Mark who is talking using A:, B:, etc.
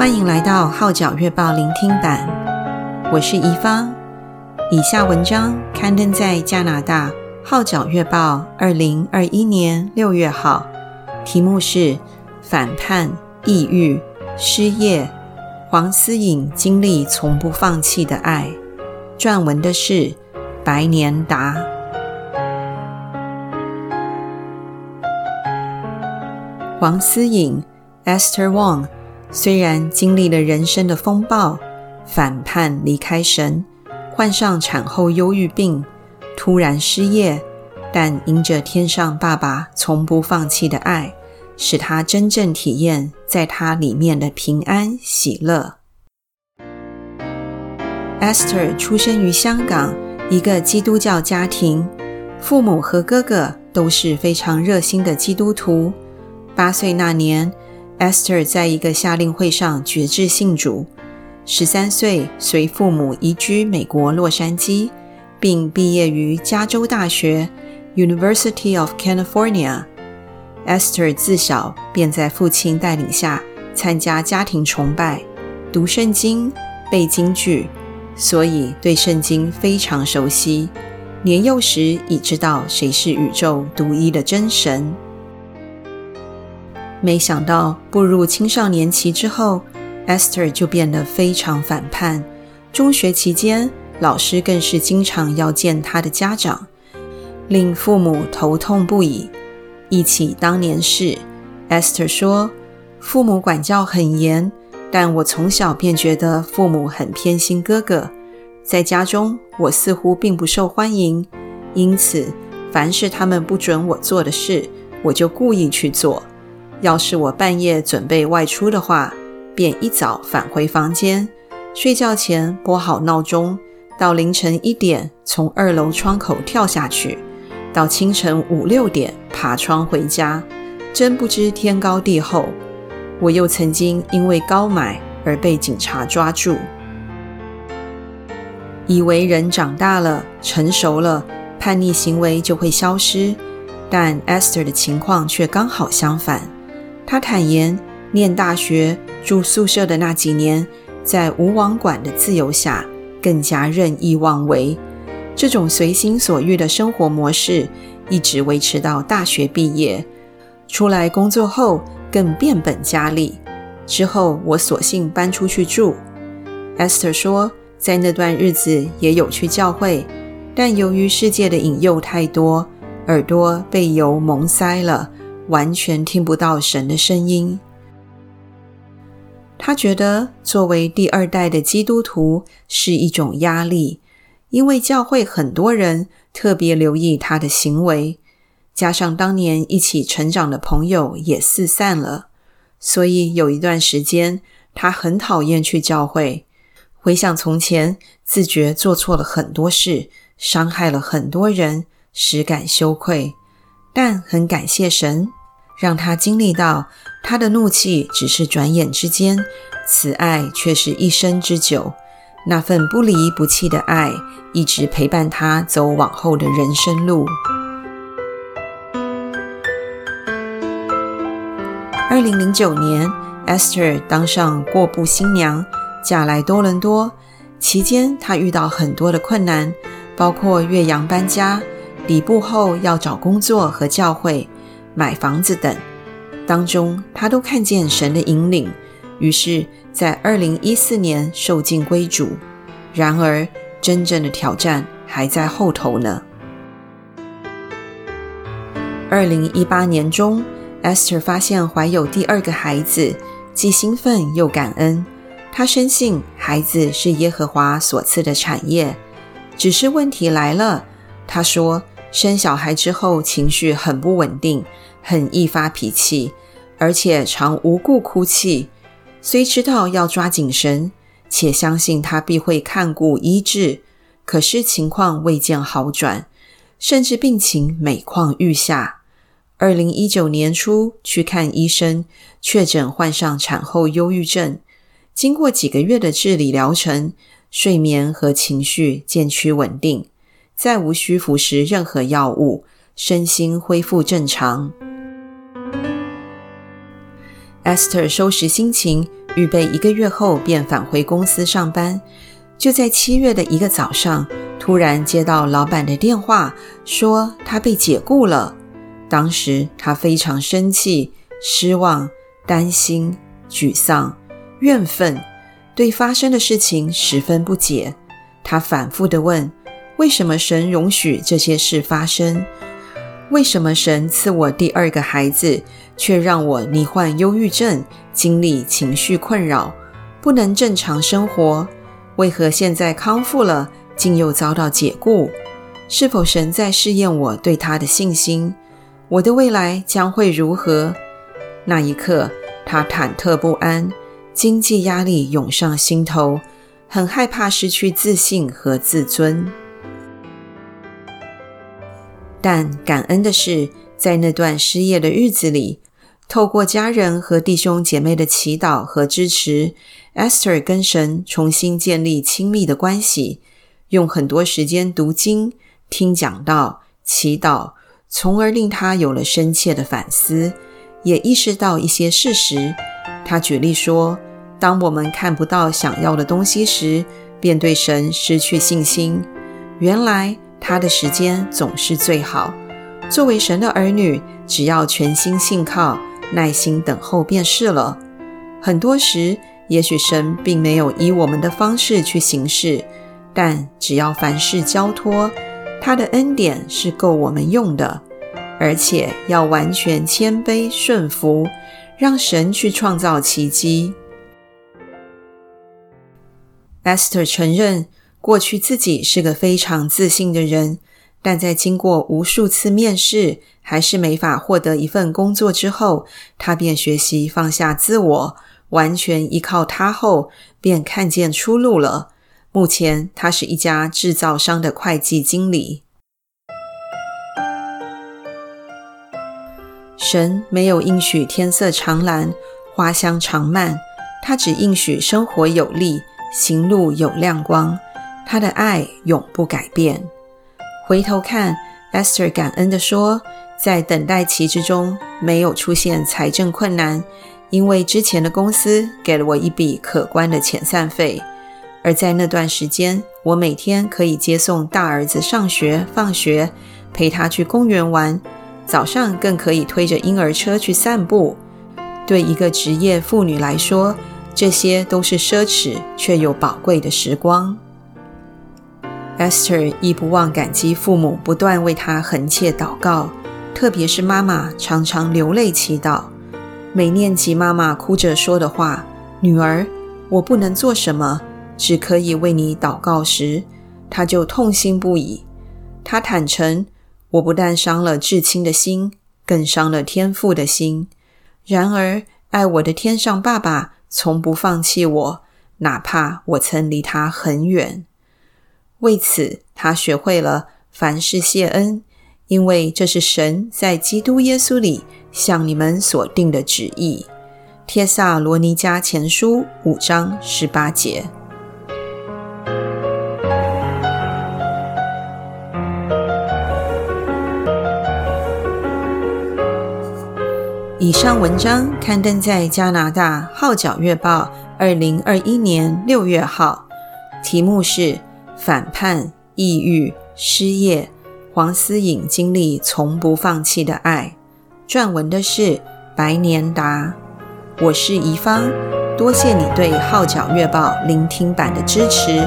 A: 欢迎来到《号角月报》聆听版，我是怡芳。以下文章刊登在加拿大《号角月报》二零二一年六月号，题目是《反叛、抑郁、失业》，黄思颖经历从不放弃的爱。撰文的是白年达。黄思颖 （Esther Wong）。虽然经历了人生的风暴，反叛离开神，患上产后忧郁病，突然失业，但因着天上爸爸从不放弃的爱，使他真正体验在他里面的平安喜乐。Esther 出生于香港一个基督教家庭，父母和哥哥都是非常热心的基督徒。八岁那年，Esther 在一个夏令会上决志信主，十三岁随父母移居美国洛杉矶，并毕业于加州大学 （University of California）。Esther 自小便在父亲带领下参加家庭崇拜、读圣经、背金句，所以对圣经非常熟悉。年幼时已知道谁是宇宙独一的真神。没想到步入青少年期之后，Esther 就变得非常反叛。中学期间，老师更是经常要见他的家长，令父母头痛不已。忆起当年事，Esther 说：“父母管教很严，但我从小便觉得父母很偏心哥哥，在家中我似乎并不受欢迎，因此凡是他们不准我做的事，我就故意去做。”要是我半夜准备外出的话，便一早返回房间，睡觉前拨好闹钟，到凌晨一点从二楼窗口跳下去，到清晨五六点爬窗回家，真不知天高地厚。我又曾经因为高买而被警察抓住，以为人长大了、成熟了，叛逆行为就会消失，但 Esther 的情况却刚好相反。他坦言，念大学住宿舍的那几年，在无网管的自由下，更加任意妄为。这种随心所欲的生活模式，一直维持到大学毕业。出来工作后，更变本加厉。之后，我索性搬出去住。Esther 说，在那段日子也有去教会，但由于世界的引诱太多，耳朵被油蒙塞了。完全听不到神的声音。他觉得作为第二代的基督徒是一种压力，因为教会很多人特别留意他的行为，加上当年一起成长的朋友也四散了，所以有一段时间他很讨厌去教会。回想从前，自觉做错了很多事，伤害了很多人，实感羞愧，但很感谢神。让他经历到，他的怒气只是转眼之间，慈爱却是一生之久。那份不离不弃的爱，一直陪伴他走往后的人生路。二零零九年，Esther 当上过埠新娘，嫁来多伦多。期间，她遇到很多的困难，包括越洋搬家、礼部后要找工作和教会。买房子等，当中他都看见神的引领，于是，在二零一四年受尽归主。然而，真正的挑战还在后头呢。二零一八年中，Esther 发现怀有第二个孩子，既兴奋又感恩。她深信孩子是耶和华所赐的产业，只是问题来了。她说。生小孩之后，情绪很不稳定，很易发脾气，而且常无故哭泣。虽知道要抓紧神，且相信他必会看顾医治，可是情况未见好转，甚至病情每况愈下。二零一九年初去看医生，确诊患上产后忧郁症。经过几个月的治理疗程，睡眠和情绪渐趋稳定。再无需服食任何药物，身心恢复正常。Esther 收拾心情，预备一个月后便返回公司上班。就在七月的一个早上，突然接到老板的电话，说他被解雇了。当时他非常生气、失望、担心、沮丧、怨愤，对发生的事情十分不解。他反复地问：为什么神容许这些事发生？为什么神赐我第二个孩子，却让我罹患忧郁症，经历情绪困扰，不能正常生活？为何现在康复了，竟又遭到解雇？是否神在试验我对他的信心？我的未来将会如何？那一刻，他忐忑不安，经济压力涌上心头，很害怕失去自信和自尊。但感恩的是，在那段失业的日子里，透过家人和弟兄姐妹的祈祷和支持。Esther 跟神重新建立亲密的关系，用很多时间读经、听讲道、祈祷，从而令他有了深切的反思，也意识到一些事实。他举例说，当我们看不到想要的东西时，便对神失去信心。原来他的时间总是最好。作为神的儿女，只要全心信靠、耐心等候便是了。很多时，也许神并没有以我们的方式去行事，但只要凡事交托，他的恩典是够我们用的，而且要完全谦卑顺服，让神去创造奇迹。Esther 承认过去自己是个非常自信的人，但在经过无数次面试，还是没法获得一份工作之后，他便学习放下自我。完全依靠他后，便看见出路了。目前，他是一家制造商的会计经理。神没有应许天色长蓝、花香长漫，他只应许生活有力、行路有亮光。他的爱永不改变。回头看，Esther 感恩地说，在等待期之中，没有出现财政困难。因为之前的公司给了我一笔可观的遣散费，而在那段时间，我每天可以接送大儿子上学、放学，陪他去公园玩，早上更可以推着婴儿车去散步。对一个职业妇女来说，这些都是奢侈却又宝贵的时光。Esther 亦不忘感激父母不断为她横切祷告，特别是妈妈常常流泪祈祷。每念及妈妈哭着说的话：“女儿，我不能做什么，只可以为你祷告时，她就痛心不已。她坦诚，我不但伤了至亲的心，更伤了天父的心。然而，爱我的天上爸爸从不放弃我，哪怕我曾离他很远。为此，他学会了凡事谢恩，因为这是神在基督耶稣里。”向你们所定的旨意，《帖撒罗尼迦前书》五章十八节。以上文章刊登在加拿大《号角月报》二零二一年六月号，题目是“反叛、抑郁、失业，黄思颖经历从不放弃的爱”。撰文的是白年达，我是怡芳，多谢你对《号角月报》聆听版的支持。